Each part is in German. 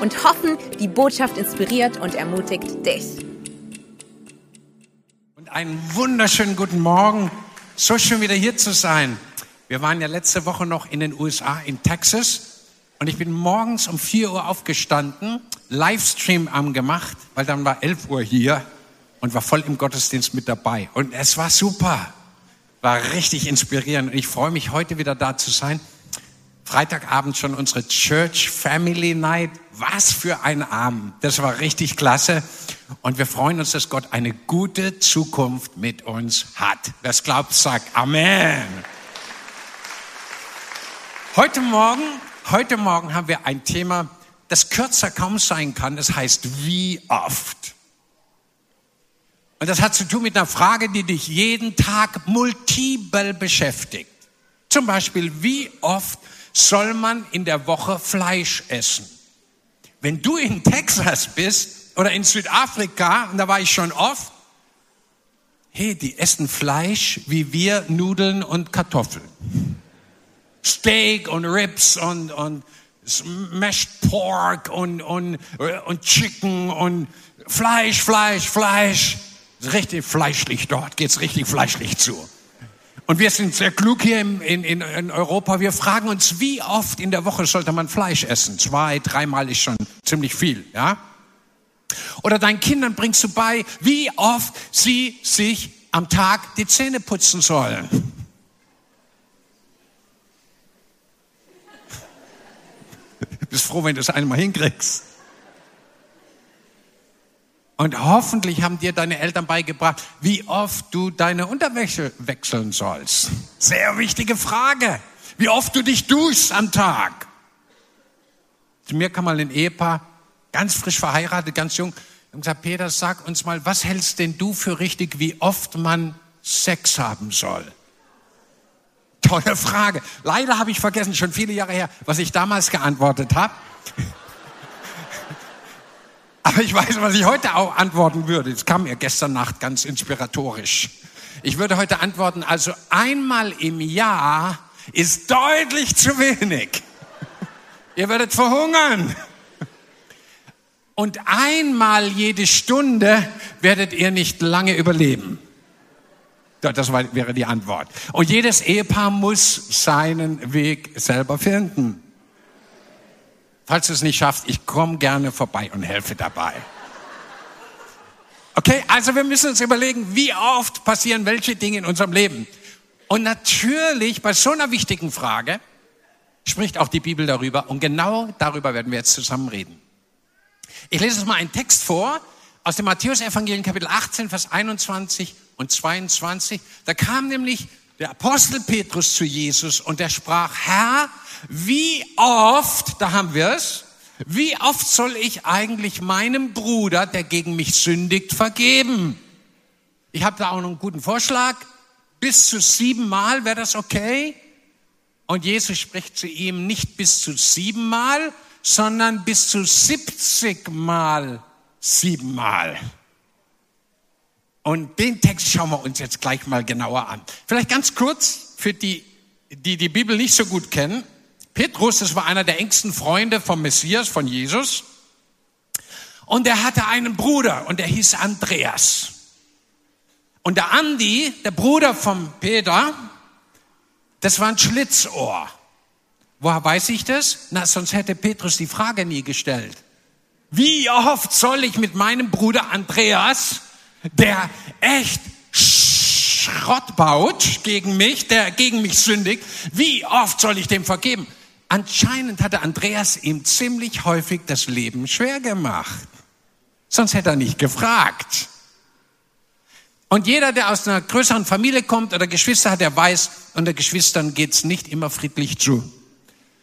und hoffen, die Botschaft inspiriert und ermutigt dich. Und einen wunderschönen guten Morgen. So schön wieder hier zu sein. Wir waren ja letzte Woche noch in den USA, in Texas. Und ich bin morgens um 4 Uhr aufgestanden, Livestream angemacht, weil dann war 11 Uhr hier und war voll im Gottesdienst mit dabei. Und es war super. War richtig inspirierend. Und ich freue mich, heute wieder da zu sein. Freitagabend schon unsere Church Family Night. Was für ein Abend. Das war richtig klasse. Und wir freuen uns, dass Gott eine gute Zukunft mit uns hat. Wer es glaubt, sagt Amen. Heute Morgen, heute Morgen haben wir ein Thema, das kürzer kaum sein kann. Das heißt, wie oft? Und das hat zu tun mit einer Frage, die dich jeden Tag multiple beschäftigt. Zum Beispiel, wie oft soll man in der Woche Fleisch essen. Wenn du in Texas bist oder in Südafrika, und da war ich schon oft, hey, die essen Fleisch wie wir Nudeln und Kartoffeln. Steak und Ribs und, und Smashed Pork und, und, und Chicken und Fleisch, Fleisch, Fleisch. Richtig fleischlich dort, geht's richtig fleischlich zu. Und wir sind sehr klug hier in, in, in Europa. Wir fragen uns, wie oft in der Woche sollte man Fleisch essen? Zwei, dreimal ist schon ziemlich viel, ja? Oder deinen Kindern bringst du bei, wie oft sie sich am Tag die Zähne putzen sollen. Bist froh, wenn du es einmal hinkriegst. Und hoffentlich haben dir deine Eltern beigebracht, wie oft du deine Unterwäsche wechseln sollst. Sehr wichtige Frage. Wie oft du dich duschst am Tag. Zu mir kam mal ein Ehepaar, ganz frisch verheiratet, ganz jung, und gesagt, Peter, sag uns mal, was hältst denn du für richtig, wie oft man Sex haben soll? Tolle Frage. Leider habe ich vergessen, schon viele Jahre her, was ich damals geantwortet habe. Aber ich weiß, was ich heute auch antworten würde. Das kam mir gestern Nacht ganz inspiratorisch. Ich würde heute antworten, also einmal im Jahr ist deutlich zu wenig. Ihr werdet verhungern. Und einmal jede Stunde werdet ihr nicht lange überleben. Das wäre die Antwort. Und jedes Ehepaar muss seinen Weg selber finden. Falls du es nicht schaffst, ich komme gerne vorbei und helfe dabei. Okay, also wir müssen uns überlegen, wie oft passieren welche Dinge in unserem Leben. Und natürlich bei so einer wichtigen Frage spricht auch die Bibel darüber und genau darüber werden wir jetzt zusammen reden. Ich lese uns mal einen Text vor aus dem Matthäus-Evangelium Kapitel 18, Vers 21 und 22. Da kam nämlich der Apostel Petrus zu Jesus und er sprach, Herr, wie oft, da haben wir es, wie oft soll ich eigentlich meinem Bruder, der gegen mich sündigt, vergeben? Ich habe da auch noch einen guten Vorschlag. Bis zu siebenmal wäre das okay? Und Jesus spricht zu ihm nicht bis zu siebenmal, sondern bis zu siebzigmal siebenmal. Und den Text schauen wir uns jetzt gleich mal genauer an. Vielleicht ganz kurz für die, die die Bibel nicht so gut kennen. Petrus, das war einer der engsten Freunde vom Messias, von Jesus. Und er hatte einen Bruder und der hieß Andreas. Und der Andi, der Bruder von Peter, das war ein Schlitzohr. Woher weiß ich das? Na, sonst hätte Petrus die Frage nie gestellt. Wie oft soll ich mit meinem Bruder Andreas, der echt Schrott baut gegen mich, der gegen mich sündigt, wie oft soll ich dem vergeben? Anscheinend hatte Andreas ihm ziemlich häufig das Leben schwer gemacht. Sonst hätte er nicht gefragt. Und jeder, der aus einer größeren Familie kommt oder Geschwister hat, der weiß, unter Geschwistern geht's nicht immer friedlich zu.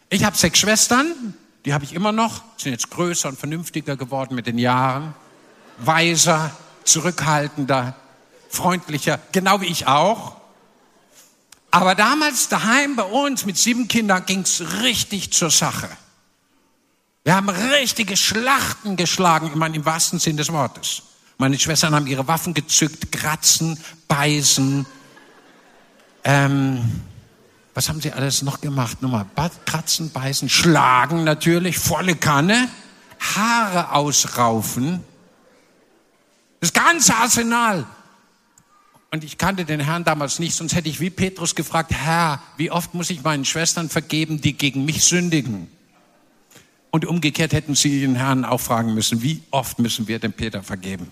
Ich habe sechs Schwestern Die habe ich immer noch, sind jetzt größer und vernünftiger geworden mit den Jahren. Weiser, zurückhaltender, freundlicher, genau wie ich auch. Aber damals daheim bei uns mit sieben Kindern ging's richtig zur Sache. Wir haben richtige Schlachten geschlagen, ich meine im wahrsten Sinn des Wortes. Meine Schwestern haben ihre Waffen gezückt, kratzen, beißen. Ähm, was haben sie alles noch gemacht? Nochmal, kratzen, beißen, schlagen natürlich, volle Kanne, Haare ausraufen. Das ganze Arsenal. Und ich kannte den Herrn damals nicht, sonst hätte ich wie Petrus gefragt, Herr, wie oft muss ich meinen Schwestern vergeben, die gegen mich sündigen? Und umgekehrt hätten sie den Herrn auch fragen müssen, wie oft müssen wir dem Peter vergeben?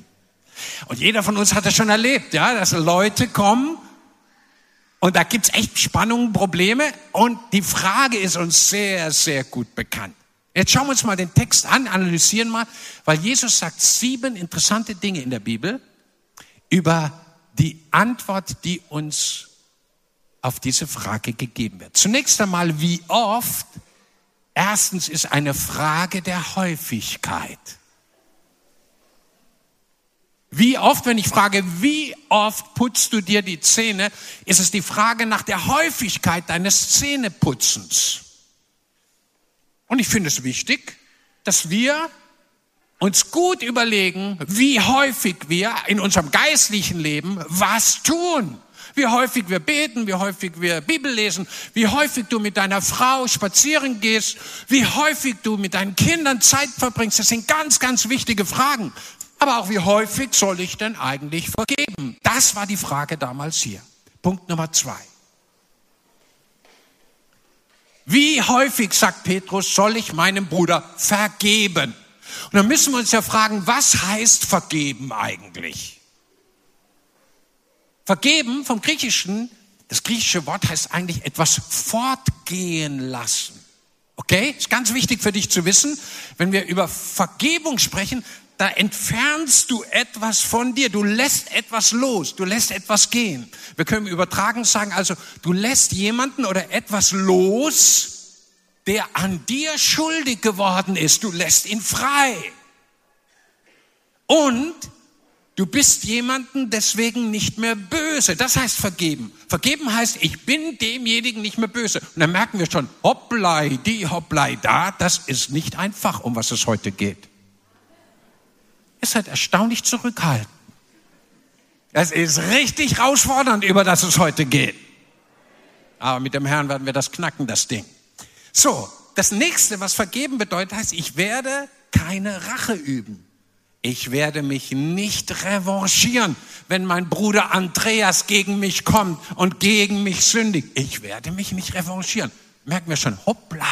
Und jeder von uns hat das schon erlebt, ja, dass Leute kommen und da gibt's echt Spannungen, Probleme und die Frage ist uns sehr, sehr gut bekannt. Jetzt schauen wir uns mal den Text an, analysieren mal, weil Jesus sagt sieben interessante Dinge in der Bibel über die Antwort, die uns auf diese Frage gegeben wird. Zunächst einmal, wie oft Erstens ist eine Frage der Häufigkeit. Wie oft, wenn ich frage, wie oft putzt du dir die Zähne, ist es die Frage nach der Häufigkeit deines Zähneputzens. Und ich finde es wichtig, dass wir uns gut überlegen, wie häufig wir in unserem geistlichen Leben was tun wie häufig wir beten, wie häufig wir Bibel lesen, wie häufig du mit deiner Frau spazieren gehst, wie häufig du mit deinen Kindern Zeit verbringst. Das sind ganz, ganz wichtige Fragen. Aber auch wie häufig soll ich denn eigentlich vergeben? Das war die Frage damals hier. Punkt Nummer zwei. Wie häufig, sagt Petrus, soll ich meinem Bruder vergeben? Und dann müssen wir uns ja fragen, was heißt vergeben eigentlich? Vergeben vom Griechischen, das griechische Wort heißt eigentlich etwas fortgehen lassen. Okay? Ist ganz wichtig für dich zu wissen. Wenn wir über Vergebung sprechen, da entfernst du etwas von dir. Du lässt etwas los. Du lässt etwas gehen. Wir können übertragen sagen, also du lässt jemanden oder etwas los, der an dir schuldig geworden ist. Du lässt ihn frei. Und Du bist jemanden deswegen nicht mehr böse. Das heißt vergeben. Vergeben heißt, ich bin demjenigen nicht mehr böse. Und dann merken wir schon, hopplei, die hopplei da, das ist nicht einfach, um was es heute geht. Ihr seid erstaunlich zurückhaltend. Es ist richtig herausfordernd, über das es heute geht. Aber mit dem Herrn werden wir das knacken, das Ding. So, das nächste, was vergeben bedeutet, heißt, ich werde keine Rache üben. Ich werde mich nicht revanchieren, wenn mein Bruder Andreas gegen mich kommt und gegen mich sündigt. Ich werde mich nicht revanchieren. Merken wir schon, hoppla,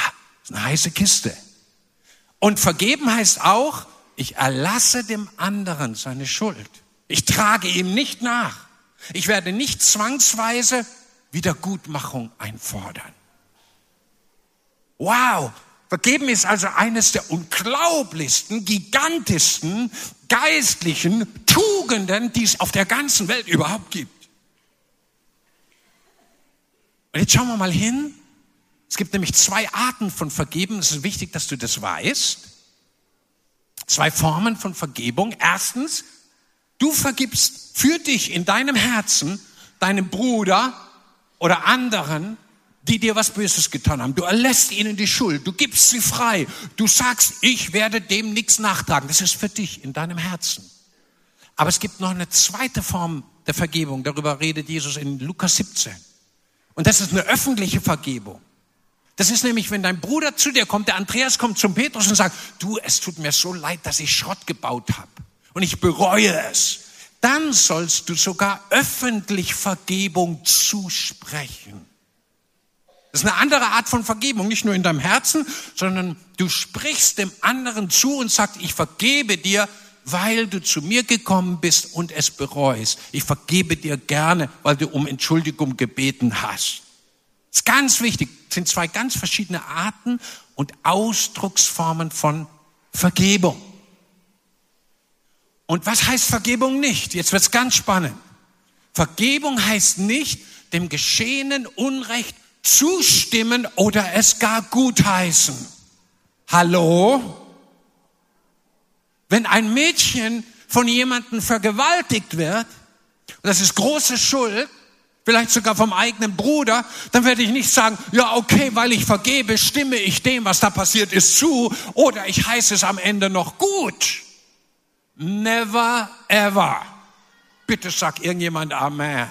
ist eine heiße Kiste. Und vergeben heißt auch, ich erlasse dem anderen seine Schuld. Ich trage ihm nicht nach. Ich werde nicht zwangsweise Wiedergutmachung einfordern. Wow, Vergeben ist also eines der unglaublichsten, gigantischsten geistlichen Tugenden, die es auf der ganzen Welt überhaupt gibt. Und jetzt schauen wir mal hin. Es gibt nämlich zwei Arten von Vergeben. Es ist wichtig, dass du das weißt. Zwei Formen von Vergebung. Erstens, du vergibst für dich in deinem Herzen deinem Bruder oder anderen die dir was Böses getan haben. Du erlässt ihnen die Schuld, du gibst sie frei, du sagst, ich werde dem nichts nachtragen. Das ist für dich in deinem Herzen. Aber es gibt noch eine zweite Form der Vergebung, darüber redet Jesus in Lukas 17. Und das ist eine öffentliche Vergebung. Das ist nämlich, wenn dein Bruder zu dir kommt, der Andreas kommt zum Petrus und sagt, du, es tut mir so leid, dass ich Schrott gebaut habe und ich bereue es. Dann sollst du sogar öffentlich Vergebung zusprechen. Das ist eine andere Art von Vergebung, nicht nur in deinem Herzen, sondern du sprichst dem anderen zu und sagst, ich vergebe dir, weil du zu mir gekommen bist und es bereust. Ich vergebe dir gerne, weil du um Entschuldigung gebeten hast. Ist ganz wichtig. Das sind zwei ganz verschiedene Arten und Ausdrucksformen von Vergebung. Und was heißt Vergebung nicht? Jetzt wird's ganz spannend. Vergebung heißt nicht, dem geschehenen Unrecht zustimmen oder es gar gutheißen. Hallo? Wenn ein Mädchen von jemandem vergewaltigt wird, das ist große Schuld, vielleicht sogar vom eigenen Bruder, dann werde ich nicht sagen, ja okay, weil ich vergebe, stimme ich dem, was da passiert ist, zu, oder ich heiße es am Ende noch gut. Never ever. Bitte sag irgendjemand Amen.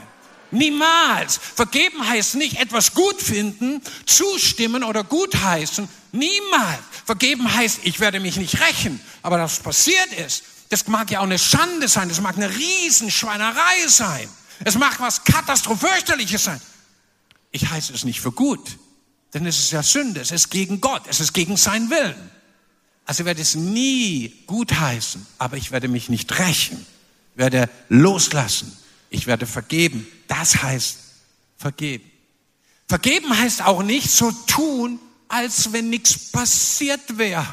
Niemals. Vergeben heißt nicht etwas gut finden, zustimmen oder gutheißen. Niemals. Vergeben heißt, ich werde mich nicht rächen. Aber das passiert ist, das mag ja auch eine Schande sein, das mag eine Riesenschweinerei sein. Es mag was katastrophösterliches sein. Ich heiße es nicht für gut, denn es ist ja Sünde, es ist gegen Gott, es ist gegen seinen Willen. Also werde es nie gutheißen, aber ich werde mich nicht rächen, werde loslassen, ich werde vergeben. Das heißt vergeben. Vergeben heißt auch nicht so tun, als wenn nichts passiert wäre.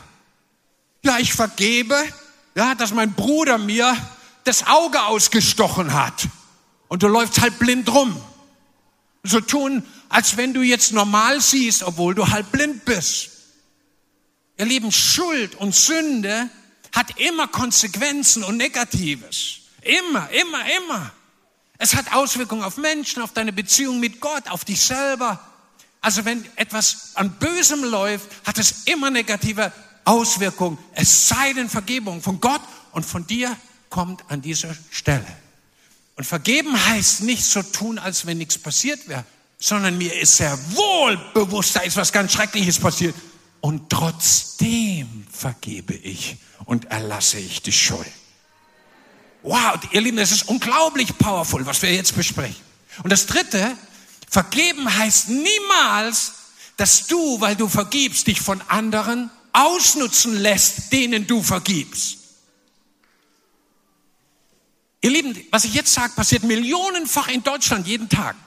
Ja, ich vergebe, ja, dass mein Bruder mir das Auge ausgestochen hat. Und du läufst halt blind rum. So tun, als wenn du jetzt normal siehst, obwohl du halb blind bist. Ihr Lieben, Schuld und Sünde hat immer Konsequenzen und Negatives. Immer, immer, immer. Es hat Auswirkungen auf Menschen, auf deine Beziehung mit Gott, auf dich selber. Also wenn etwas an Bösem läuft, hat es immer negative Auswirkungen. Es sei denn Vergebung von Gott und von dir kommt an dieser Stelle. Und vergeben heißt nicht so tun, als wenn nichts passiert wäre, sondern mir ist sehr wohl bewusst, da ist was ganz Schreckliches passiert. Und trotzdem vergebe ich und erlasse ich die Schuld. Wow, ihr Lieben, das ist unglaublich powerful, was wir jetzt besprechen. Und das Dritte, vergeben heißt niemals, dass du, weil du vergibst, dich von anderen ausnutzen lässt, denen du vergibst. Ihr Lieben, was ich jetzt sage, passiert millionenfach in Deutschland jeden Tag.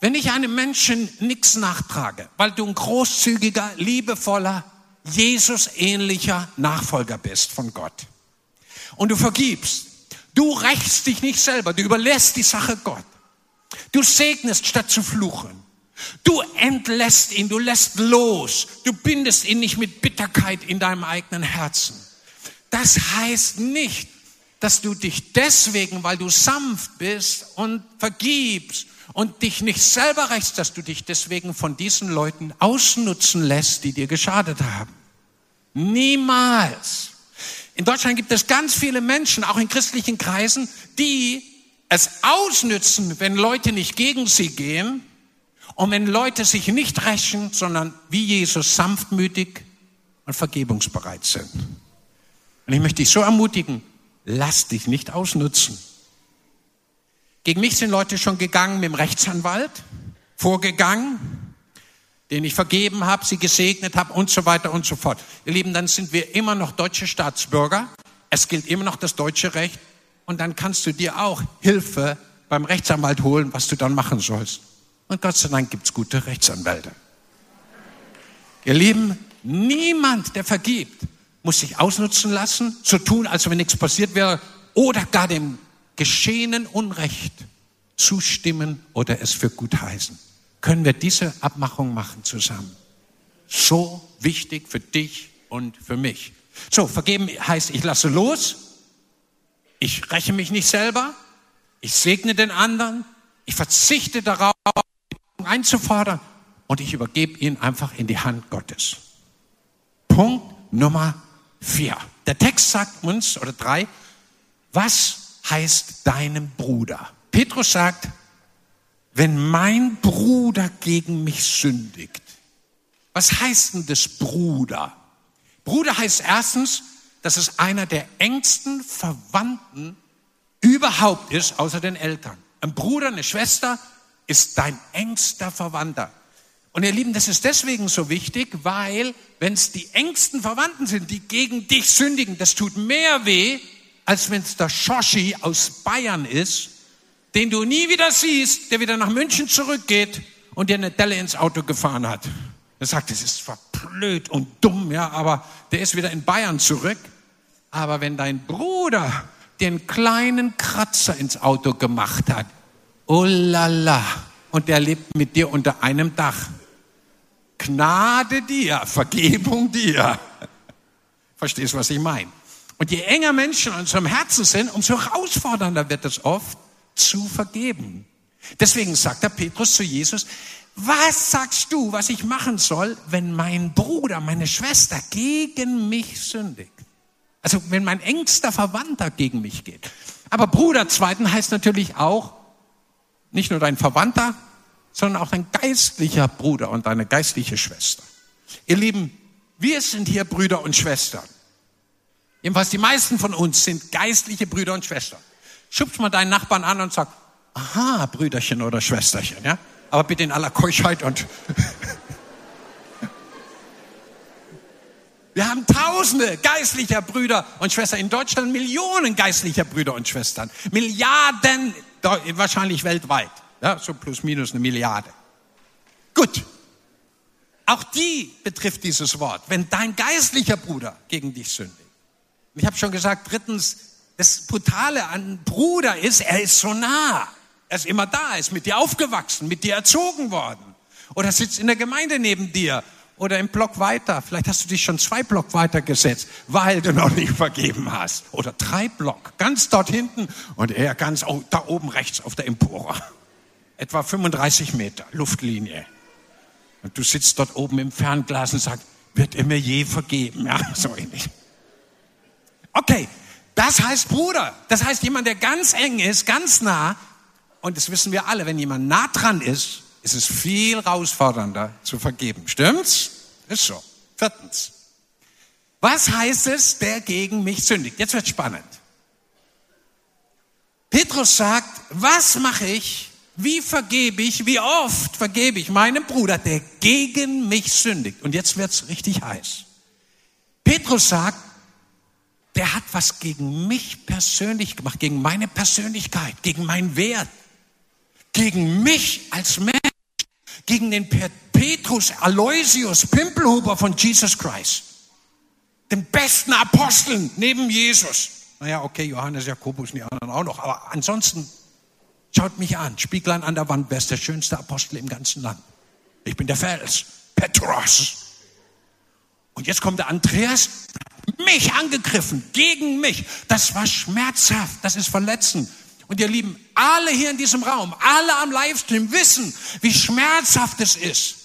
Wenn ich einem Menschen nichts nachtrage, weil du ein großzügiger, liebevoller, Jesus-ähnlicher Nachfolger bist von Gott und du vergibst, du rächst dich nicht selber, du überlässt die Sache Gott. Du segnest statt zu fluchen. Du entlässt ihn, du lässt los, du bindest ihn nicht mit Bitterkeit in deinem eigenen Herzen. Das heißt nicht, dass du dich deswegen, weil du sanft bist und vergibst und dich nicht selber rächst, dass du dich deswegen von diesen Leuten ausnutzen lässt, die dir geschadet haben. Niemals. In Deutschland gibt es ganz viele Menschen, auch in christlichen Kreisen, die es ausnützen, wenn Leute nicht gegen sie gehen und wenn Leute sich nicht rächen, sondern wie Jesus sanftmütig und vergebungsbereit sind. Und ich möchte dich so ermutigen, lass dich nicht ausnutzen. Gegen mich sind Leute schon gegangen mit dem Rechtsanwalt, vorgegangen, den ich vergeben habe, sie gesegnet habe und so weiter und so fort. Ihr Lieben, dann sind wir immer noch deutsche Staatsbürger. Es gilt immer noch das deutsche Recht. Und dann kannst du dir auch Hilfe beim Rechtsanwalt holen, was du dann machen sollst. Und Gott sei Dank gibt's gute Rechtsanwälte. Ihr Lieben, niemand, der vergibt, muss sich ausnutzen lassen, so tun, als wenn nichts passiert wäre, oder gar dem geschehenen Unrecht zustimmen oder es für gut heißen können wir diese Abmachung machen zusammen. So wichtig für dich und für mich. So, vergeben heißt, ich lasse los, ich räche mich nicht selber, ich segne den anderen, ich verzichte darauf, einzufordern und ich übergebe ihn einfach in die Hand Gottes. Punkt Nummer vier. Der Text sagt uns, oder drei, was heißt deinem Bruder? Petrus sagt, wenn mein Bruder gegen mich sündigt. Was heißt denn das Bruder? Bruder heißt erstens, dass es einer der engsten Verwandten überhaupt ist, außer den Eltern. Ein Bruder, eine Schwester ist dein engster Verwandter. Und ihr Lieben, das ist deswegen so wichtig, weil wenn es die engsten Verwandten sind, die gegen dich sündigen, das tut mehr weh, als wenn es der Shoshi aus Bayern ist, den du nie wieder siehst, der wieder nach München zurückgeht und dir eine Delle ins Auto gefahren hat. Er sagt, das ist zwar blöd und dumm, ja, aber der ist wieder in Bayern zurück. Aber wenn dein Bruder den kleinen Kratzer ins Auto gemacht hat, oh la la, und der lebt mit dir unter einem Dach, Gnade dir, Vergebung dir. Verstehst, was ich meine? Und je enger Menschen in unserem Herzen sind, umso herausfordernder wird es oft, zu vergeben. Deswegen sagt der Petrus zu Jesus, was sagst du, was ich machen soll, wenn mein Bruder, meine Schwester gegen mich sündigt? Also wenn mein engster Verwandter gegen mich geht. Aber Bruder zweiten heißt natürlich auch nicht nur dein Verwandter, sondern auch dein geistlicher Bruder und deine geistliche Schwester. Ihr Lieben, wir sind hier Brüder und Schwestern. Jedenfalls die meisten von uns sind geistliche Brüder und Schwestern. Schubst mal deinen Nachbarn an und sag, aha, Brüderchen oder Schwesterchen, ja? Aber bitte in aller Keuschheit und Wir haben tausende geistlicher Brüder und Schwestern. In Deutschland Millionen geistlicher Brüder und Schwestern. Milliarden, wahrscheinlich weltweit. Ja, so plus minus eine Milliarde. Gut. Auch die betrifft dieses Wort. Wenn dein geistlicher Bruder gegen dich sündigt. Ich habe schon gesagt, drittens, das Brutale an Bruder ist, er ist so nah. Er ist immer da, ist mit dir aufgewachsen, mit dir erzogen worden. Oder sitzt in der Gemeinde neben dir oder im Block weiter. Vielleicht hast du dich schon zwei Block weiter gesetzt, weil du noch nicht vergeben hast. Oder drei Block, ganz dort hinten und er ganz da oben rechts auf der Empore. Etwa 35 Meter Luftlinie. Und du sitzt dort oben im Fernglas und sagst, wird er mir je vergeben? Ja, so ähnlich. Okay, das heißt Bruder. Das heißt jemand, der ganz eng ist, ganz nah. Und das wissen wir alle, wenn jemand nah dran ist, ist es viel herausfordernder zu vergeben. Stimmt's? Ist so. Viertens. Was heißt es, der gegen mich sündigt? Jetzt wird spannend. Petrus sagt, was mache ich? Wie vergebe ich? Wie oft vergebe ich meinem Bruder, der gegen mich sündigt? Und jetzt wird's richtig heiß. Petrus sagt, der hat was gegen mich persönlich gemacht, gegen meine Persönlichkeit, gegen meinen Wert, gegen mich als Mensch gegen den Petrus Aloysius Pimpelhuber von Jesus Christ. Den besten Aposteln neben Jesus. Naja, okay, Johannes, Jakobus und die anderen auch noch. Aber ansonsten, schaut mich an. Spieglein an der Wand, wer ist der schönste Apostel im ganzen Land? Ich bin der Fels. Petros. Und jetzt kommt der Andreas, mich angegriffen, gegen mich. Das war schmerzhaft, das ist verletzend. Und ihr Lieben, alle hier in diesem Raum, alle am Livestream wissen, wie schmerzhaft es ist,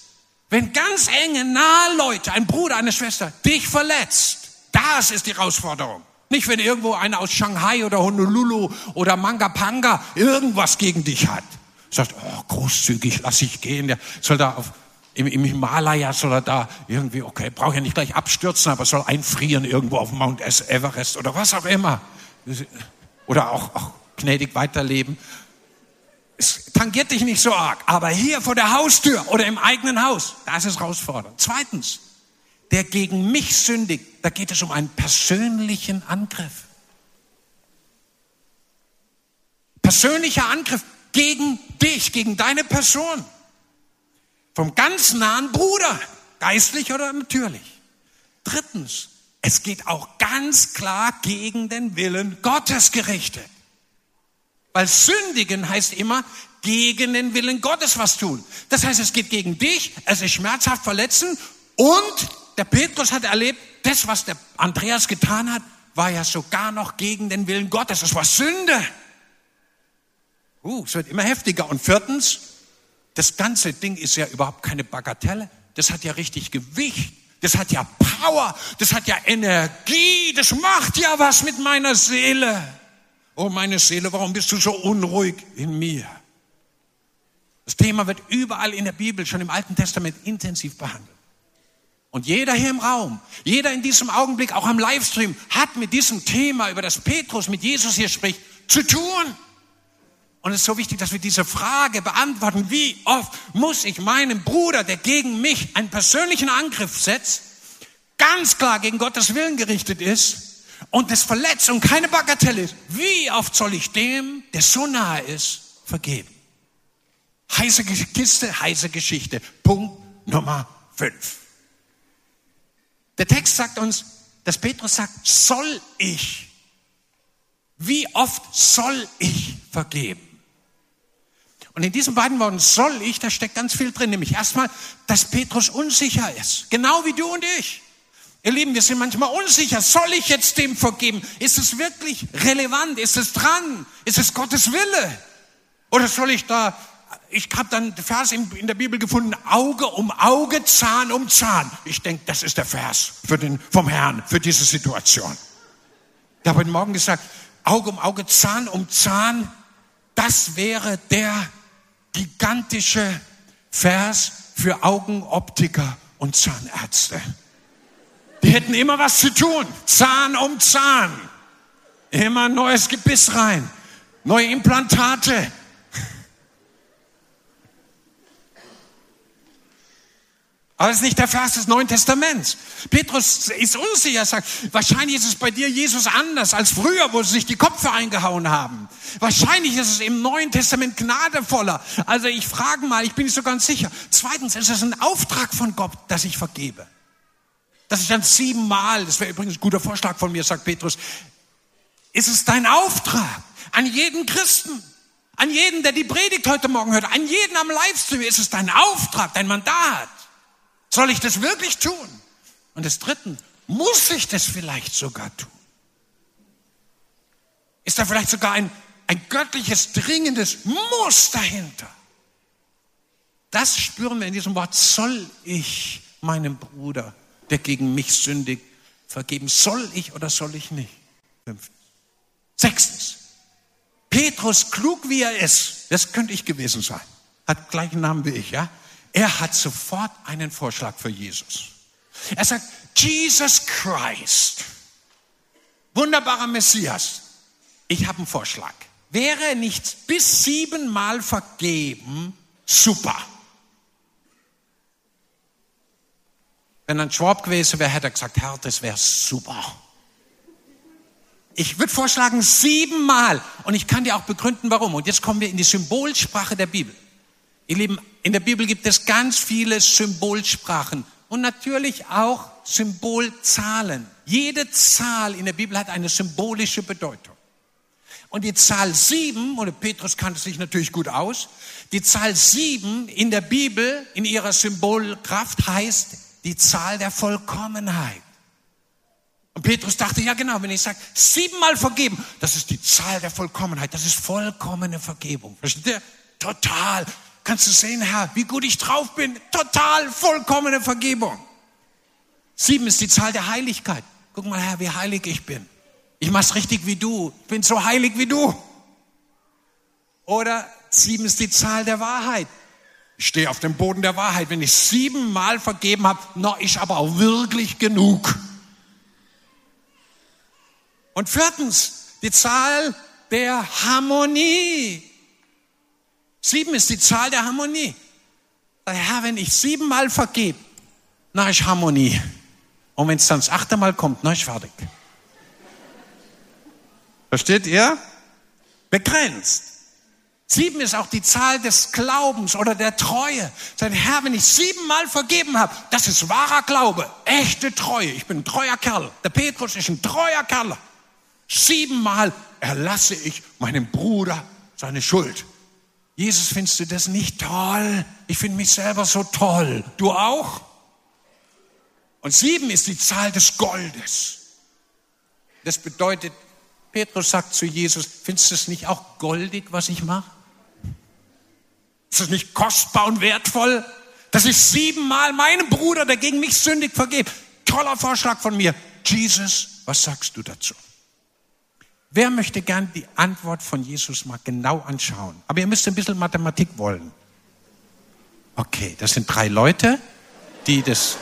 wenn ganz enge, nahe Leute, ein Bruder, eine Schwester, dich verletzt. Das ist die Herausforderung. Nicht, wenn irgendwo einer aus Shanghai oder Honolulu oder Mangapanga irgendwas gegen dich hat. Sagt, oh, großzügig, lass ich gehen. Der soll da auf, im, im Himalaya soll er da irgendwie, okay, braucht ja nicht gleich abstürzen, aber soll einfrieren irgendwo auf Mount Everest oder was auch immer. Oder auch, auch gnädig weiterleben. Es tangiert dich nicht so arg, aber hier vor der Haustür oder im eigenen Haus, da ist herausfordernd. Zweitens, der gegen mich sündigt, da geht es um einen persönlichen Angriff. Persönlicher Angriff gegen dich, gegen deine Person. Vom ganz nahen Bruder, geistlich oder natürlich. Drittens, es geht auch ganz klar gegen den Willen Gottes gerichtet. Weil sündigen heißt immer gegen den Willen Gottes was tun. Das heißt, es geht gegen dich, es ist schmerzhaft verletzen und der Petrus hat erlebt, das, was der Andreas getan hat, war ja sogar noch gegen den Willen Gottes. Es war Sünde. Uh, es wird immer heftiger. Und viertens, das ganze Ding ist ja überhaupt keine Bagatelle. Das hat ja richtig Gewicht. Das hat ja Power. Das hat ja Energie. Das macht ja was mit meiner Seele. Oh meine Seele, warum bist du so unruhig in mir? Das Thema wird überall in der Bibel, schon im Alten Testament, intensiv behandelt. Und jeder hier im Raum, jeder in diesem Augenblick, auch am Livestream, hat mit diesem Thema, über das Petrus mit Jesus hier spricht, zu tun. Und es ist so wichtig, dass wir diese Frage beantworten, wie oft muss ich meinem Bruder, der gegen mich einen persönlichen Angriff setzt, ganz klar gegen Gottes Willen gerichtet ist, und das Verletzung keine Bagatelle ist, wie oft soll ich dem, der so nahe ist, vergeben? Heiße Kiste, heiße Geschichte. Punkt Nummer fünf. Der Text sagt uns, dass Petrus sagt, soll ich? Wie oft soll ich vergeben? Und in diesen beiden Worten soll ich, da steckt ganz viel drin, nämlich erstmal, dass Petrus unsicher ist. Genau wie du und ich. Ihr Lieben, wir sind manchmal unsicher. Soll ich jetzt dem vergeben? Ist es wirklich relevant? Ist es dran? Ist es Gottes Wille? Oder soll ich da, ich habe dann den Vers in, der Bibel gefunden, Auge um Auge, Zahn um Zahn. Ich denke, das ist der Vers für den, vom Herrn, für diese Situation. Ich habe heute Morgen gesagt, Auge um Auge, Zahn um Zahn, das wäre der gigantische Vers für Augenoptiker und Zahnärzte. Die hätten immer was zu tun. Zahn um Zahn. Immer neues Gebiss rein. Neue Implantate. Aber das ist nicht der Vers des Neuen Testaments. Petrus ist unsicher, sagt, wahrscheinlich ist es bei dir, Jesus, anders als früher, wo sie sich die Köpfe eingehauen haben. Wahrscheinlich ist es im Neuen Testament gnadevoller. Also ich frage mal, ich bin nicht so ganz sicher. Zweitens ist es ein Auftrag von Gott, dass ich vergebe. Das ist dann siebenmal, das wäre übrigens ein guter Vorschlag von mir, sagt Petrus, ist es dein Auftrag an jeden Christen, an jeden, der die Predigt heute Morgen hört, an jeden am Livestream, ist es dein Auftrag, dein Mandat. Soll ich das wirklich tun? Und das Dritten, muss ich das vielleicht sogar tun? Ist da vielleicht sogar ein, ein göttliches, dringendes Muss dahinter? Das spüren wir in diesem Wort, soll ich meinem Bruder der gegen mich sündigt, vergeben. Soll ich oder soll ich nicht? Fünftens. Sechstens. Petrus, klug wie er ist, das könnte ich gewesen sein, hat gleichen Namen wie ich, ja? Er hat sofort einen Vorschlag für Jesus. Er sagt, Jesus Christ, wunderbarer Messias, ich habe einen Vorschlag. Wäre nicht bis siebenmal vergeben, super. Wenn ein Schwab gewesen wäre, hätte er gesagt, Herr, das wäre super. Ich würde vorschlagen, siebenmal. Und ich kann dir auch begründen, warum. Und jetzt kommen wir in die Symbolsprache der Bibel. Ihr Lieben, in der Bibel gibt es ganz viele Symbolsprachen und natürlich auch Symbolzahlen. Jede Zahl in der Bibel hat eine symbolische Bedeutung. Und die Zahl sieben, oder Petrus kannte sich natürlich gut aus, die Zahl sieben in der Bibel, in ihrer Symbolkraft heißt die Zahl der Vollkommenheit. Und Petrus dachte, ja genau, wenn ich sage, siebenmal vergeben, das ist die Zahl der Vollkommenheit, das ist vollkommene Vergebung. Versteht ihr? Total. Kannst du sehen, Herr, wie gut ich drauf bin? Total vollkommene Vergebung. Sieben ist die Zahl der Heiligkeit. Guck mal, Herr, wie heilig ich bin. Ich mach's richtig wie du. Ich bin so heilig wie du. Oder sieben ist die Zahl der Wahrheit. Ich stehe auf dem Boden der Wahrheit. Wenn ich siebenmal vergeben habe, na, ist aber auch wirklich genug. Und viertens, die Zahl der Harmonie. Sieben ist die Zahl der Harmonie. Herr, wenn ich siebenmal vergebe, na, ist Harmonie. Und wenn es dann das achte Mal kommt, na, ist fertig. Versteht ihr? Begrenzt. Sieben ist auch die Zahl des Glaubens oder der Treue. Sein Herr, wenn ich siebenmal vergeben habe, das ist wahrer Glaube, echte Treue. Ich bin ein treuer Kerl. Der Petrus ist ein treuer Kerl. Siebenmal erlasse ich meinem Bruder seine Schuld. Jesus, findest du das nicht toll? Ich finde mich selber so toll. Du auch? Und sieben ist die Zahl des Goldes. Das bedeutet, Petrus sagt zu Jesus, findest du es nicht auch goldig, was ich mache? Ist das nicht kostbar und wertvoll, dass ich siebenmal meinem Bruder, der gegen mich sündig, vergebe? Toller Vorschlag von mir. Jesus, was sagst du dazu? Wer möchte gern die Antwort von Jesus mal genau anschauen? Aber ihr müsst ein bisschen Mathematik wollen. Okay, das sind drei Leute, die das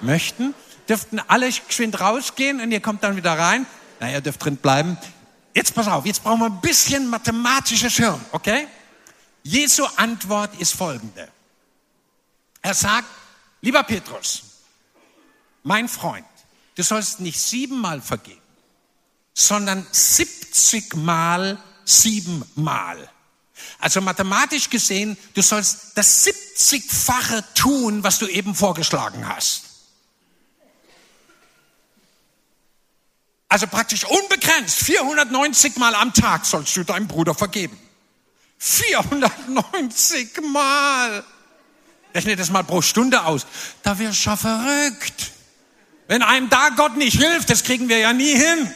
möchten. Dürften alle geschwind rausgehen und ihr kommt dann wieder rein. Na, ihr dürft drin bleiben. Jetzt pass auf, jetzt brauchen wir ein bisschen mathematisches Hirn, okay? Jesu Antwort ist folgende. Er sagt, lieber Petrus, mein Freund, du sollst nicht siebenmal vergeben, sondern 70 mal siebenmal. Also mathematisch gesehen, du sollst das 70-fache tun, was du eben vorgeschlagen hast. Also praktisch unbegrenzt, 490 Mal am Tag sollst du deinem Bruder vergeben. 490 Mal. Rechne das mal pro Stunde aus. Da wirst du verrückt. Wenn einem da Gott nicht hilft, das kriegen wir ja nie hin.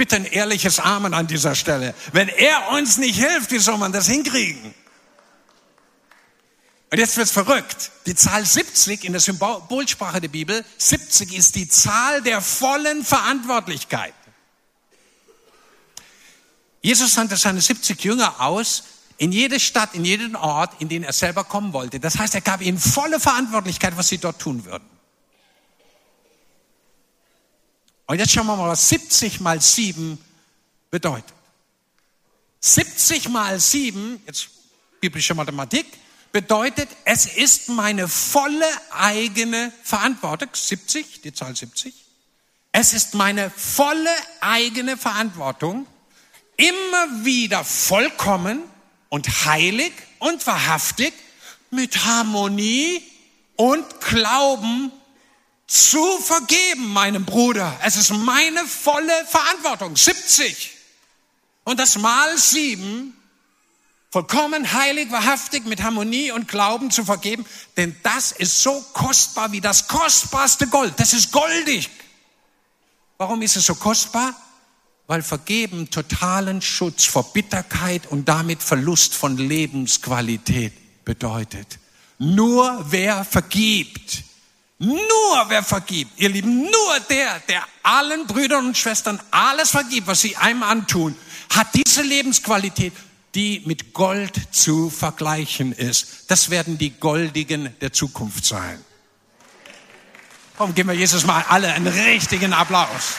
Bitte ein ehrliches Amen an dieser Stelle. Wenn er uns nicht hilft, wie soll man das hinkriegen? Und jetzt wird's verrückt. Die Zahl 70 in der Symbolsprache der Bibel, 70 ist die Zahl der vollen Verantwortlichkeit. Jesus sandte seine 70 Jünger aus in jede Stadt, in jeden Ort, in den er selber kommen wollte. Das heißt, er gab ihnen volle Verantwortlichkeit, was sie dort tun würden. Und jetzt schauen wir mal, was 70 mal 7 bedeutet. 70 mal 7, jetzt biblische Mathematik, bedeutet, es ist meine volle eigene Verantwortung. 70, die Zahl 70. Es ist meine volle eigene Verantwortung, immer wieder vollkommen und heilig und wahrhaftig mit Harmonie und Glauben zu vergeben, meinem Bruder. Es ist meine volle Verantwortung. 70. Und das Mal sieben, vollkommen heilig, wahrhaftig, mit Harmonie und Glauben zu vergeben, denn das ist so kostbar wie das kostbarste Gold. Das ist goldig. Warum ist es so kostbar? Weil Vergeben totalen Schutz vor Bitterkeit und damit Verlust von Lebensqualität bedeutet. Nur wer vergibt, nur wer vergibt, ihr Lieben, nur der, der allen Brüdern und Schwestern alles vergibt, was sie einem antun, hat diese Lebensqualität, die mit Gold zu vergleichen ist. Das werden die Goldigen der Zukunft sein. Komm, geben wir Jesus mal alle einen richtigen Applaus.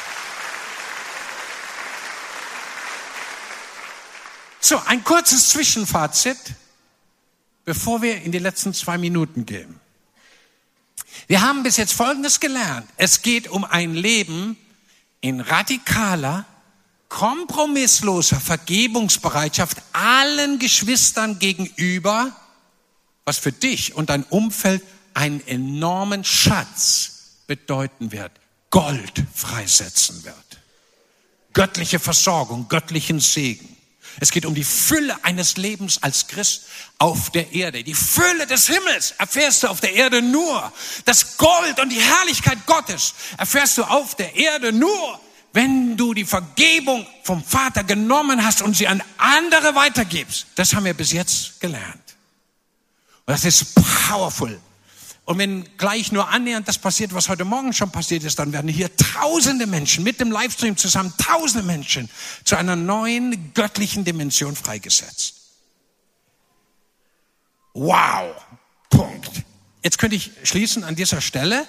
So, ein kurzes Zwischenfazit, bevor wir in die letzten zwei Minuten gehen. Wir haben bis jetzt Folgendes gelernt. Es geht um ein Leben in radikaler, kompromissloser Vergebungsbereitschaft allen Geschwistern gegenüber, was für dich und dein Umfeld einen enormen Schatz bedeuten wird, Gold freisetzen wird. Göttliche Versorgung, göttlichen Segen. Es geht um die Fülle eines Lebens als Christ auf der Erde. Die Fülle des Himmels erfährst du auf der Erde nur. Das Gold und die Herrlichkeit Gottes erfährst du auf der Erde nur, wenn du die Vergebung vom Vater genommen hast und sie an andere weitergibst. Das haben wir bis jetzt gelernt. Und das ist powerful. Und wenn gleich nur annähernd das passiert, was heute Morgen schon passiert ist, dann werden hier tausende Menschen mit dem Livestream zusammen, tausende Menschen zu einer neuen göttlichen Dimension freigesetzt. Wow. Punkt. Jetzt könnte ich schließen an dieser Stelle,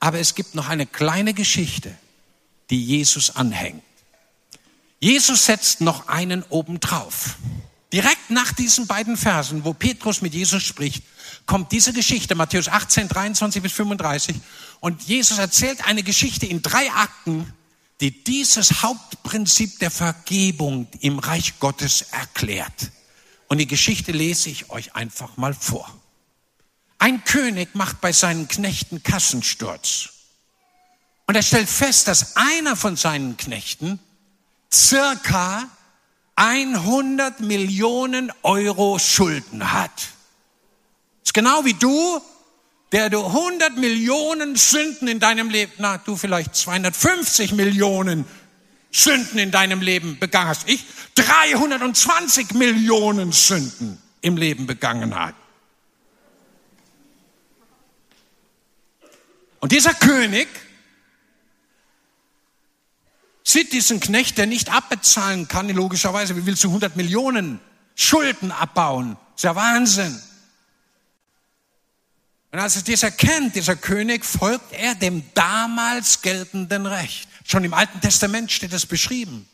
aber es gibt noch eine kleine Geschichte, die Jesus anhängt. Jesus setzt noch einen obendrauf. Direkt nach diesen beiden Versen, wo Petrus mit Jesus spricht, kommt diese Geschichte, Matthäus 18, 23 bis 35. Und Jesus erzählt eine Geschichte in drei Akten, die dieses Hauptprinzip der Vergebung im Reich Gottes erklärt. Und die Geschichte lese ich euch einfach mal vor. Ein König macht bei seinen Knechten Kassensturz. Und er stellt fest, dass einer von seinen Knechten circa 100 Millionen Euro Schulden hat. Ist genau wie du, der du 100 Millionen Sünden in deinem Leben, na, du vielleicht 250 Millionen Sünden in deinem Leben begangen hast. Ich 320 Millionen Sünden im Leben begangen hat. Und dieser König sieht diesen Knecht, der nicht abbezahlen kann, logischerweise, wie willst du 100 Millionen Schulden abbauen? Das ist ja Wahnsinn. Und als es dieser kennt, dieser König, folgt er dem damals geltenden Recht. Schon im Alten Testament steht es beschrieben.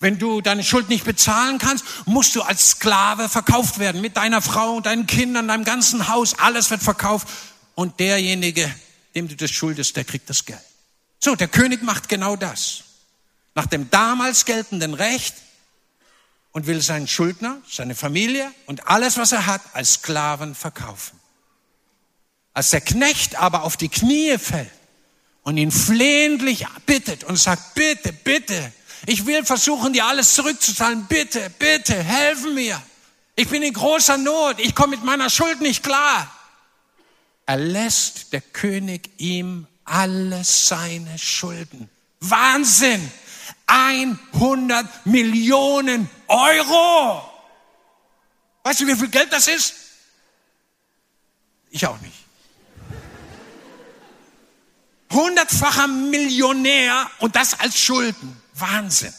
Wenn du deine Schuld nicht bezahlen kannst, musst du als Sklave verkauft werden. Mit deiner Frau, deinen Kindern, deinem ganzen Haus. Alles wird verkauft. Und derjenige, dem du das schuldest, der kriegt das Geld. So, der König macht genau das. Nach dem damals geltenden Recht und will seinen Schuldner, seine Familie und alles, was er hat, als Sklaven verkaufen. Als der Knecht aber auf die Knie fällt und ihn flehentlich bittet und sagt, bitte, bitte, ich will versuchen, dir alles zurückzuzahlen, bitte, bitte, helfen mir. Ich bin in großer Not. Ich komme mit meiner Schuld nicht klar. Erlässt der König ihm alle seine Schulden. Wahnsinn! 100 Millionen Euro! Weißt du, wie viel Geld das ist? Ich auch nicht. Hundertfacher Millionär und das als Schulden. Wahnsinn.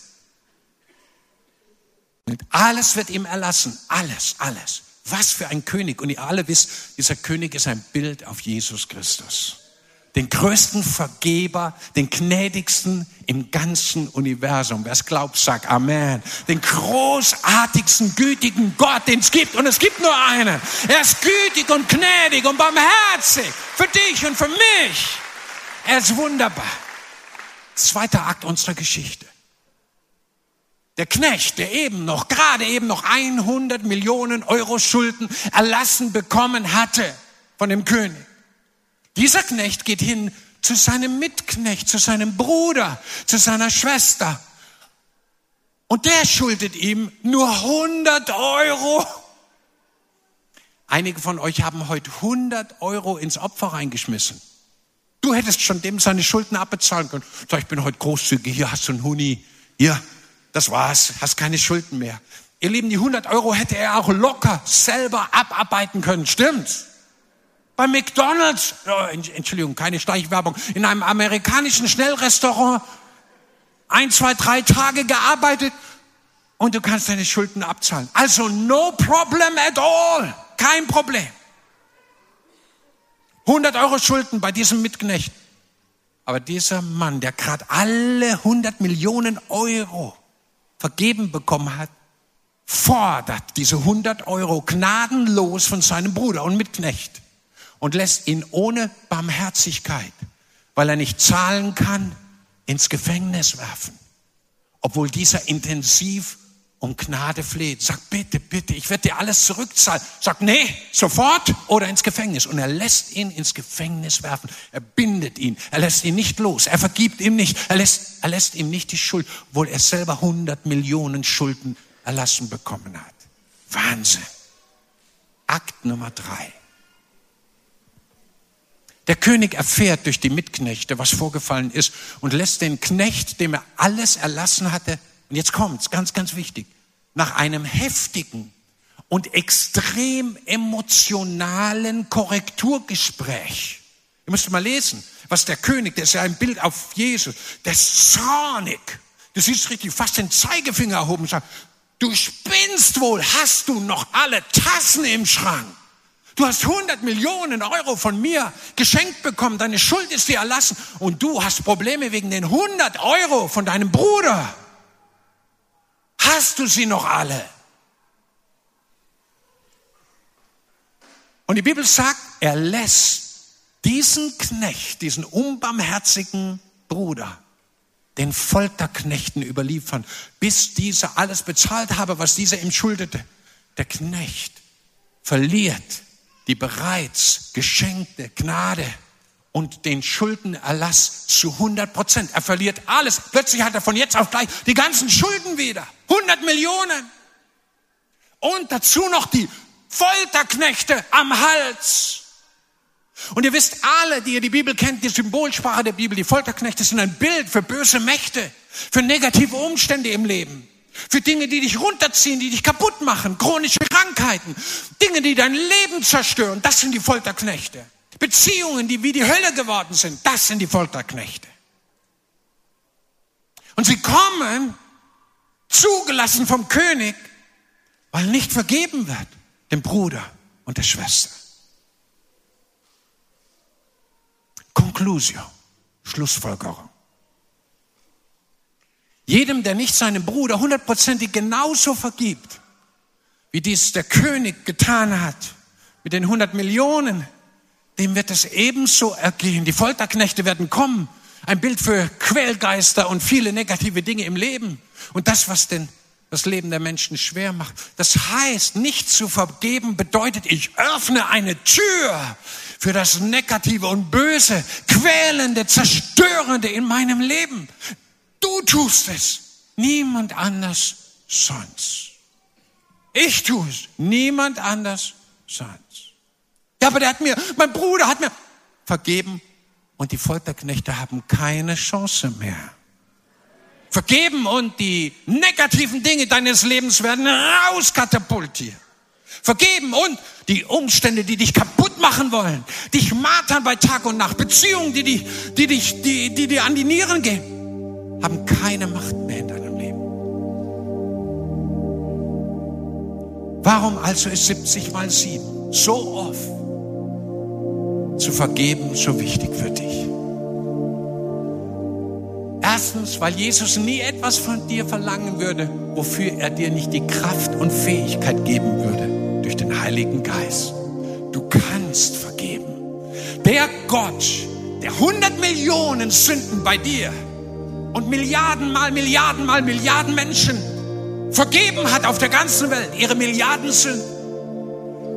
Und alles wird ihm erlassen. Alles, alles. Was für ein König. Und ihr alle wisst, dieser König ist ein Bild auf Jesus Christus. Den größten Vergeber, den gnädigsten im ganzen Universum. Wer es glaubt, sagt Amen. Den großartigsten, gütigen Gott, den es gibt. Und es gibt nur einen. Er ist gütig und gnädig und barmherzig. Für dich und für mich. Er ist wunderbar. Zweiter Akt unserer Geschichte. Der Knecht, der eben noch, gerade eben noch 100 Millionen Euro Schulden erlassen bekommen hatte von dem König. Dieser Knecht geht hin zu seinem Mitknecht, zu seinem Bruder, zu seiner Schwester. Und der schuldet ihm nur 100 Euro. Einige von euch haben heute 100 Euro ins Opfer reingeschmissen. Du hättest schon dem seine Schulden abbezahlen können. Sag, ich bin heute großzügig, hier hast du einen Huni, hier, das war's, hast keine Schulden mehr. Ihr Lieben, die 100 Euro hätte er auch locker selber abarbeiten können, stimmt's? Bei McDonald's, oh, Entschuldigung, keine Steichwerbung, in einem amerikanischen Schnellrestaurant ein, zwei, drei Tage gearbeitet und du kannst deine Schulden abzahlen. Also no problem at all, kein Problem. 100 Euro Schulden bei diesem Mitknecht. Aber dieser Mann, der gerade alle 100 Millionen Euro vergeben bekommen hat, fordert diese 100 Euro gnadenlos von seinem Bruder und Mitknecht und lässt ihn ohne Barmherzigkeit, weil er nicht zahlen kann, ins Gefängnis werfen, obwohl dieser intensiv um Gnade fleht. Sagt, bitte, bitte, ich werde dir alles zurückzahlen. Sagt, nee, sofort oder ins Gefängnis. Und er lässt ihn ins Gefängnis werfen. Er bindet ihn. Er lässt ihn nicht los. Er vergibt ihm nicht. Er lässt, er lässt ihm nicht die Schuld, obwohl er selber 100 Millionen Schulden erlassen bekommen hat. Wahnsinn. Akt Nummer drei. Der König erfährt durch die Mitknechte, was vorgefallen ist und lässt den Knecht, dem er alles erlassen hatte, und jetzt kommt's, ganz, ganz wichtig, nach einem heftigen und extrem emotionalen Korrekturgespräch. Ihr müsst mal lesen, was der König, der ist ja ein Bild auf Jesus, der ist zornig. Du siehst richtig, fast den Zeigefinger erhoben und sagt, du spinnst wohl, hast du noch alle Tassen im Schrank? Du hast 100 Millionen Euro von mir geschenkt bekommen, deine Schuld ist dir erlassen und du hast Probleme wegen den 100 Euro von deinem Bruder. Hast du sie noch alle? Und die Bibel sagt, er lässt diesen Knecht, diesen unbarmherzigen Bruder, den Folterknechten überliefern, bis dieser alles bezahlt habe, was dieser ihm schuldete. Der Knecht verliert die bereits geschenkte Gnade und den Schuldenerlass zu 100 Prozent. Er verliert alles. Plötzlich hat er von jetzt auf gleich die ganzen Schulden wieder. 100 Millionen. Und dazu noch die Folterknechte am Hals. Und ihr wisst alle, die ihr die Bibel kennt, die Symbolsprache der Bibel, die Folterknechte sind ein Bild für böse Mächte, für negative Umstände im Leben, für Dinge, die dich runterziehen, die dich kaputt machen, chronische Krankheiten, Dinge, die dein Leben zerstören. Das sind die Folterknechte. Beziehungen, die wie die Hölle geworden sind, das sind die Folterknechte. Und sie kommen, zugelassen vom König, weil nicht vergeben wird, dem Bruder und der Schwester. Conclusio, Schlussfolgerung. Jedem, der nicht seinem Bruder hundertprozentig genauso vergibt, wie dies der König getan hat mit den hundert Millionen, dem wird es ebenso ergehen. Die Folterknechte werden kommen. Ein Bild für Quälgeister und viele negative Dinge im Leben. Und das, was denn das Leben der Menschen schwer macht. Das heißt, nicht zu vergeben bedeutet, ich öffne eine Tür für das Negative und Böse, Quälende, Zerstörende in meinem Leben. Du tust es, niemand anders sonst. Ich tue es. Niemand anders sonst. Ja, aber der hat mir, mein Bruder hat mir vergeben und die Folterknechte haben keine Chance mehr. Vergeben und die negativen Dinge deines Lebens werden rauskatapultiert. Vergeben und die Umstände, die dich kaputt machen wollen, dich martern bei Tag und Nacht, Beziehungen, die dich, die dich, die, die dir an die Nieren gehen, haben keine Macht mehr in deinem Leben. Warum also ist 70 mal 7 so oft zu vergeben so wichtig für dich? Erstens, weil Jesus nie etwas von dir verlangen würde, wofür er dir nicht die Kraft und Fähigkeit geben würde durch den Heiligen Geist. Du kannst vergeben. Der Gott, der 100 Millionen Sünden bei dir und Milliarden mal Milliarden mal Milliarden Menschen vergeben hat auf der ganzen Welt, ihre Milliarden Sünden.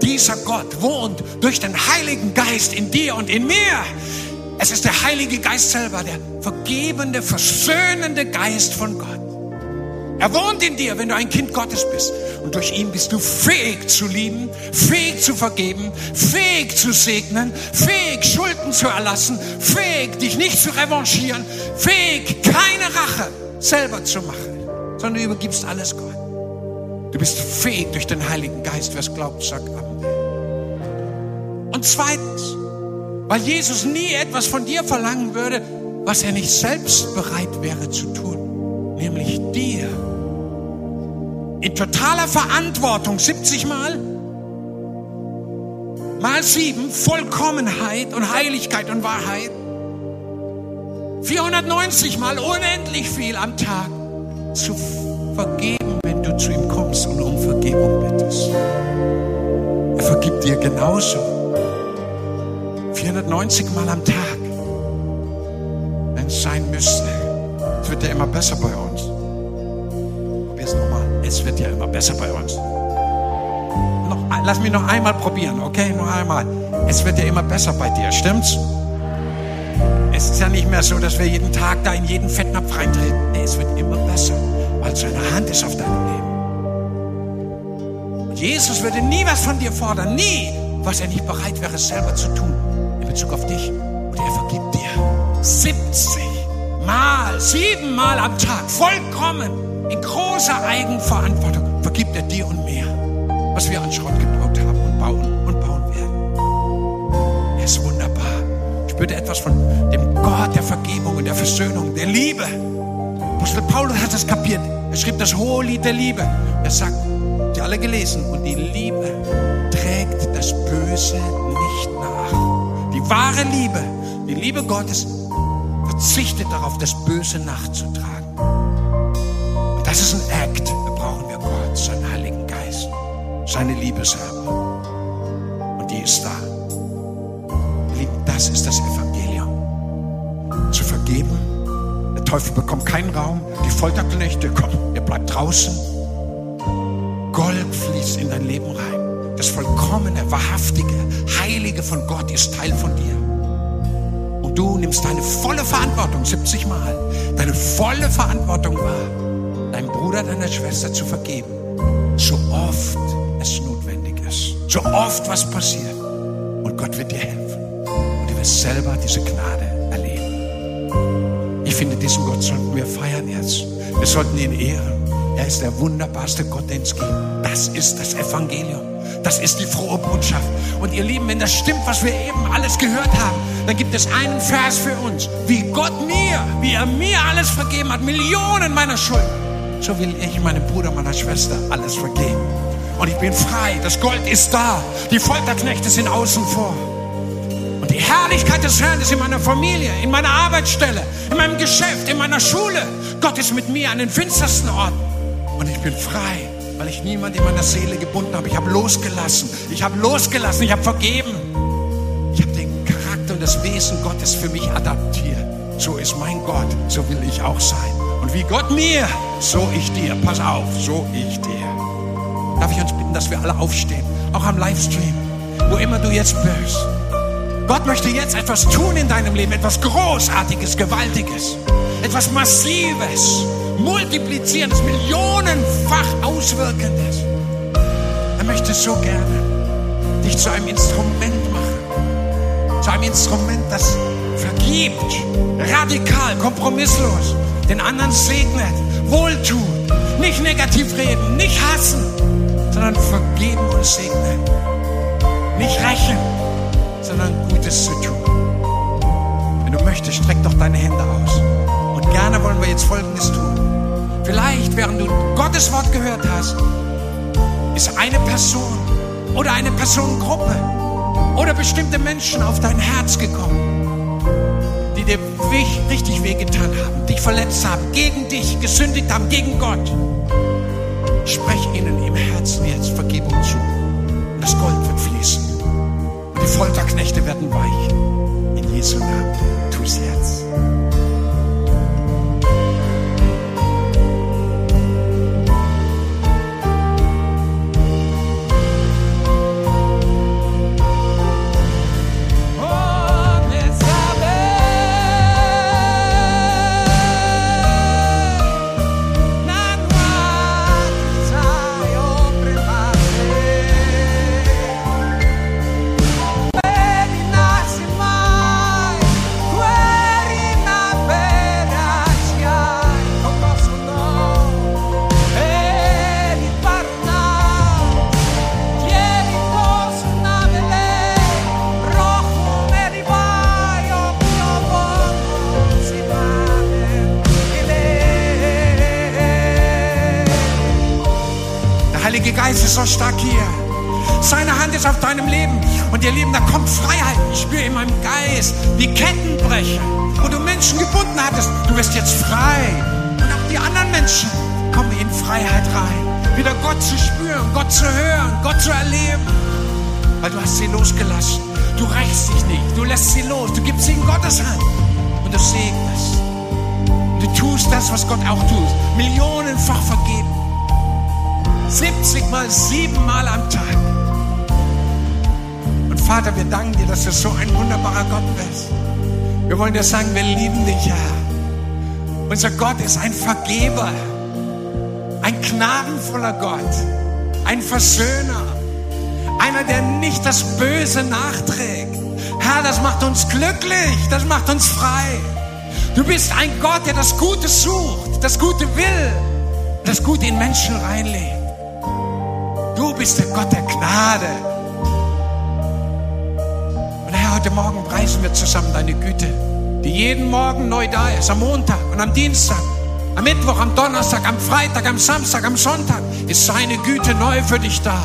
Dieser Gott wohnt durch den Heiligen Geist in dir und in mir. Es ist der Heilige Geist selber, der vergebende, versöhnende Geist von Gott. Er wohnt in dir, wenn du ein Kind Gottes bist. Und durch ihn bist du fähig zu lieben, fähig zu vergeben, fähig zu segnen, fähig Schulden zu erlassen, fähig dich nicht zu revanchieren, fähig keine Rache selber zu machen, sondern du übergibst alles Gott. Du bist fähig durch den Heiligen Geist. Wer es glaubt, sagt Amen. Und zweitens, weil Jesus nie etwas von dir verlangen würde, was er nicht selbst bereit wäre zu tun, nämlich dir. In totaler Verantwortung 70 Mal. Mal sieben Vollkommenheit und Heiligkeit und Wahrheit. 490 Mal unendlich viel am Tag zu vergeben, wenn du zu ihm kommst und um Vergebung bittest. Er vergibt dir genauso 490 Mal am Tag, wenn es sein müsste. Es wird ja immer besser bei uns. Probier's nochmal. Es wird ja immer besser bei uns. Noch, lass mich noch einmal probieren, okay? Noch einmal. Es wird ja immer besser bei dir, stimmt's? Es ist ja nicht mehr so, dass wir jeden Tag da in jeden Fettnapf reintreten. Nee, es wird immer besser, weil seine Hand ist auf deinem Leben. Jesus würde nie was von dir fordern, nie, was er nicht bereit wäre, selber zu tun Bezug auf dich. Und er vergibt dir 70 Mal, siebenmal am Tag, vollkommen, in großer Eigenverantwortung, vergibt er dir und mir, was wir an Schrott gebaut haben und bauen und bauen werden. Er ist wunderbar. Ich spürte etwas von dem Gott der Vergebung und der Versöhnung, der Liebe. Apostel Paulus hat es kapiert. Er schrieb das hohe Lied der Liebe. Er sagt, die alle gelesen, und die Liebe trägt das Böse nicht nach. Die wahre Liebe, die Liebe Gottes, verzichtet darauf, das Böse nachzutragen. Das ist ein Act. Da brauchen wir Gott, seinen Heiligen Geist, seine Liebe selber. Und die ist da. Das ist das Evangelium. Zu vergeben. Der Teufel bekommt keinen Raum. Die Folterknechte, komm, ihr bleibt draußen. Gold fließt in dein Leben rein. Das vollkommene, wahrhaftige, heilige von Gott ist Teil von dir. Und du nimmst deine volle Verantwortung, 70 Mal, deine volle Verantwortung wahr, deinem Bruder, deiner Schwester zu vergeben, so oft es notwendig ist, so oft was passiert. Und Gott wird dir helfen. Und du wirst selber diese Gnade erleben. Ich finde, diesen Gott sollten wir feiern jetzt. Wir sollten ihn ehren. Er ist der wunderbarste Gott, den es gibt. Das ist das Evangelium. Das ist die frohe Botschaft. Und ihr Lieben, wenn das stimmt, was wir eben alles gehört haben, dann gibt es einen Vers für uns. Wie Gott mir, wie er mir alles vergeben hat, Millionen meiner Schulden, so will ich meinem Bruder, meiner Schwester alles vergeben. Und ich bin frei. Das Gold ist da. Die Folterknechte sind außen vor. Und die Herrlichkeit des Herrn ist in meiner Familie, in meiner Arbeitsstelle, in meinem Geschäft, in meiner Schule. Gott ist mit mir an den finstersten Orten. Und ich bin frei, weil ich niemand in meiner Seele gebunden habe. Ich habe losgelassen. Ich habe losgelassen. Ich habe vergeben. Ich habe den Charakter und das Wesen Gottes für mich adaptiert. So ist mein Gott. So will ich auch sein. Und wie Gott mir, so ich dir. Pass auf, so ich dir. Darf ich uns bitten, dass wir alle aufstehen? Auch am Livestream. Wo immer du jetzt bist. Gott möchte jetzt etwas tun in deinem Leben. Etwas Großartiges, Gewaltiges. Etwas Massives multiplizierendes, millionenfach auswirkendes. möchte so gerne dich zu einem Instrument machen. Zu einem Instrument, das vergibt, radikal, kompromisslos, den anderen segnet, wohltut, nicht negativ reden, nicht hassen, sondern vergeben und segnen. Nicht rächen, sondern Gutes zu tun. Wenn du möchtest, streck doch deine Hände aus. Und gerne wollen wir jetzt Folgendes tun. Vielleicht, während du Gottes Wort gehört hast, ist eine Person oder eine Personengruppe oder bestimmte Menschen auf dein Herz gekommen, die dir richtig wehgetan haben, dich verletzt haben, gegen dich gesündigt haben, gegen Gott. Sprech ihnen im Herzen jetzt Vergebung zu. Und das Gold wird fließen. Und die Folterknechte werden weichen. In Jesu Namen. Tu es jetzt. Stark hier. Seine Hand ist auf deinem Leben. Und ihr Lieben, da kommt Freiheit. Ich spüre in meinem Geist die Ketten brechen. Wo du Menschen gebunden hattest, du wirst jetzt frei. Und auch die anderen Menschen kommen in Freiheit rein. Wieder Gott zu spüren, Gott zu hören, Gott zu erleben. Weil du hast sie losgelassen. Du rächst dich nicht. Du lässt sie los. Du gibst sie in Gottes Hand. Und du segnest. Du tust das, was Gott auch tut. Millionenfach vergeben. 70 mal, 7 Mal am Tag. Und Vater, wir danken dir, dass du so ein wunderbarer Gott bist. Wir wollen dir sagen, wir lieben dich, ja. Unser Gott ist ein Vergeber, ein gnadenvoller Gott, ein Versöhner, einer, der nicht das Böse nachträgt. Herr, das macht uns glücklich, das macht uns frei. Du bist ein Gott, der das Gute sucht, das Gute will, das Gute in Menschen reinlegt. Du bist der Gott der Gnade. Und Herr, heute Morgen preisen wir zusammen deine Güte, die jeden Morgen neu da ist, am Montag und am Dienstag, am Mittwoch, am Donnerstag, am Freitag, am Samstag, am Sonntag ist seine Güte neu für dich da.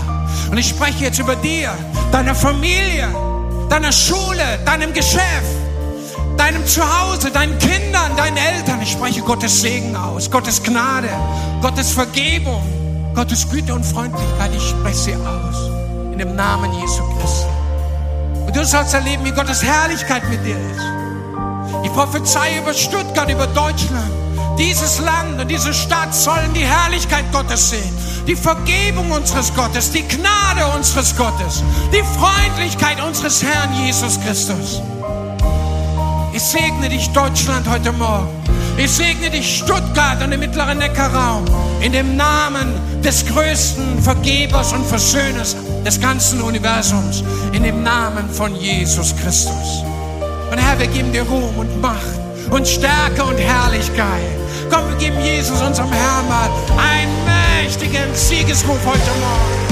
Und ich spreche jetzt über dir, deiner Familie, deiner Schule, deinem Geschäft, deinem Zuhause, deinen Kindern, deinen Eltern. Ich spreche Gottes Segen aus, Gottes Gnade, Gottes Vergebung. Gottes Güte und Freundlichkeit, ich spreche sie aus. In dem Namen Jesu Christi. Und du sollst erleben, wie Gottes Herrlichkeit mit dir ist. Ich prophezei über Stuttgart, über Deutschland. Dieses Land und diese Stadt sollen die Herrlichkeit Gottes sehen. Die Vergebung unseres Gottes, die Gnade unseres Gottes, die Freundlichkeit unseres Herrn Jesus Christus. Ich segne dich, Deutschland, heute Morgen. Ich segne dich, Stuttgart und den mittleren Neckarraum, in dem Namen des größten Vergebers und Versöhners des ganzen Universums, in dem Namen von Jesus Christus. Und Herr, wir geben dir Ruhm und Macht und Stärke und Herrlichkeit. Komm, wir geben Jesus, unserem Herrn, mal einen mächtigen Siegesruf heute Morgen.